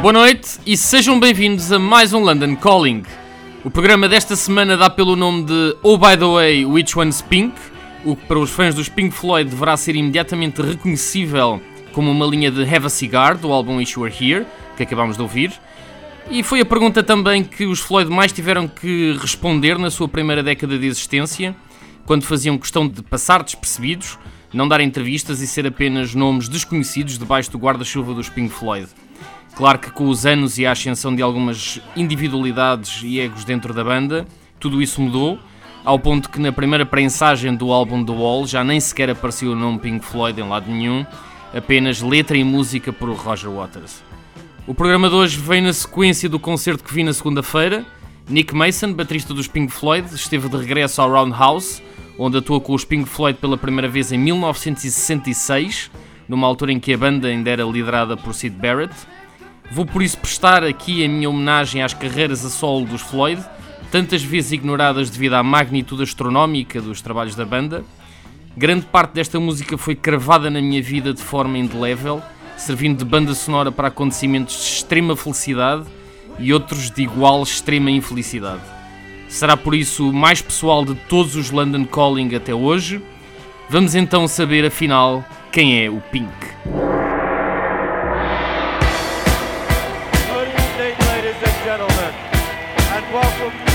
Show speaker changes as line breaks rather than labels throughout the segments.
Boa noite e sejam bem-vindos a mais um London Calling. O programa desta semana dá pelo nome de Oh By The Way, Which One's Pink? O que para os fãs dos Pink Floyd deverá ser imediatamente reconhecível como uma linha de Have a Cigar do álbum Wish You Were Here, que acabámos de ouvir. E foi a pergunta também que os Floyd mais tiveram que responder na sua primeira década de existência, quando faziam questão de passar despercebidos, não dar entrevistas e ser apenas nomes desconhecidos debaixo do guarda-chuva dos Pink Floyd. Claro que com os anos e a ascensão de algumas individualidades e egos dentro da banda, tudo isso mudou, ao ponto que na primeira prensagem do álbum The Wall já nem sequer apareceu o nome Pink Floyd em lado nenhum, apenas letra e música por Roger Waters. O programa de hoje vem na sequência do concerto que vi na segunda-feira. Nick Mason, baterista dos Pink Floyd, esteve de regresso ao Roundhouse, onde atuou com os Pink Floyd pela primeira vez em 1966, numa altura em que a banda ainda era liderada por Sid Barrett. Vou por isso prestar aqui a minha homenagem às carreiras a solo dos Floyd, tantas vezes ignoradas devido à magnitude astronómica dos trabalhos da banda. Grande parte desta música foi cravada na minha vida de forma indelével, servindo de banda sonora para acontecimentos de extrema felicidade e outros de igual extrema infelicidade. Será por isso o mais pessoal de todos os London Calling até hoje. Vamos então saber afinal quem é o Pink.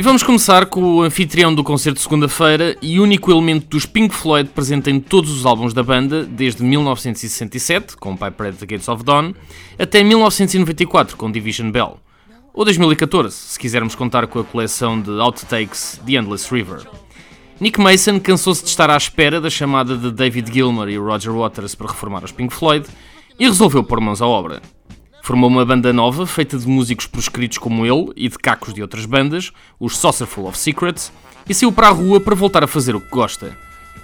E vamos começar com o anfitrião do concerto de segunda-feira e único elemento dos Pink Floyd presente em todos os álbuns da banda, desde 1967, com Piper at the Gates of Dawn, até 1994, com Division Bell. Ou 2014, se quisermos contar com a coleção de outtakes The Endless River. Nick Mason cansou-se de estar à espera da chamada de David Gilmour e Roger Waters para reformar os Pink Floyd e resolveu pôr mãos à obra. Formou uma banda nova, feita de músicos proscritos como ele e de cacos de outras bandas, os Saucerful of Secrets, e saiu para a rua para voltar a fazer o que gosta.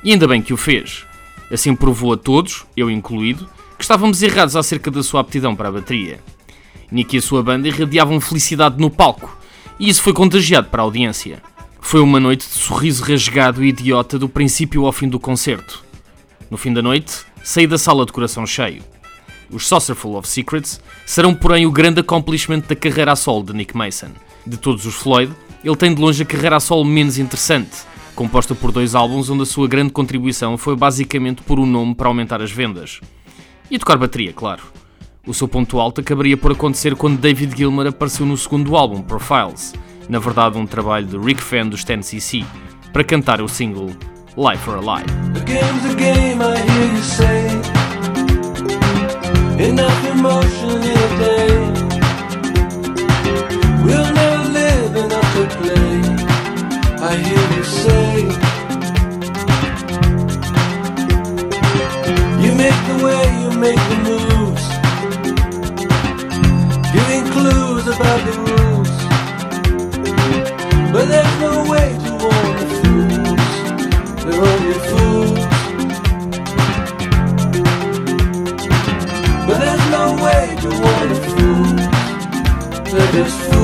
E ainda bem que o fez. Assim provou a todos, eu incluído, que estávamos errados acerca da sua aptidão para a bateria. Nick e a sua banda irradiavam felicidade no palco, e isso foi contagiado para a audiência. Foi uma noite de sorriso rasgado e idiota do princípio ao fim do concerto. No fim da noite, saí da sala de coração cheio. Os Saucerful of Secrets serão, porém, o grande accomplishment da carreira a solo de Nick Mason. De todos os Floyd, ele tem de longe a carreira a solo menos interessante, composta por dois álbuns onde a sua grande contribuição foi basicamente por um nome para aumentar as vendas. E tocar bateria, claro. O seu ponto alto acabaria por acontecer quando David Gilmour apareceu no segundo álbum, Profiles, na verdade um trabalho de Rick Fan dos 10cc, para cantar o single Life for a
Enough emotion in a day We'll never live enough to play I hear you say You make the way, you make the moves. Giving clues about the rules. But there's no But there's no way to waterproof the distance.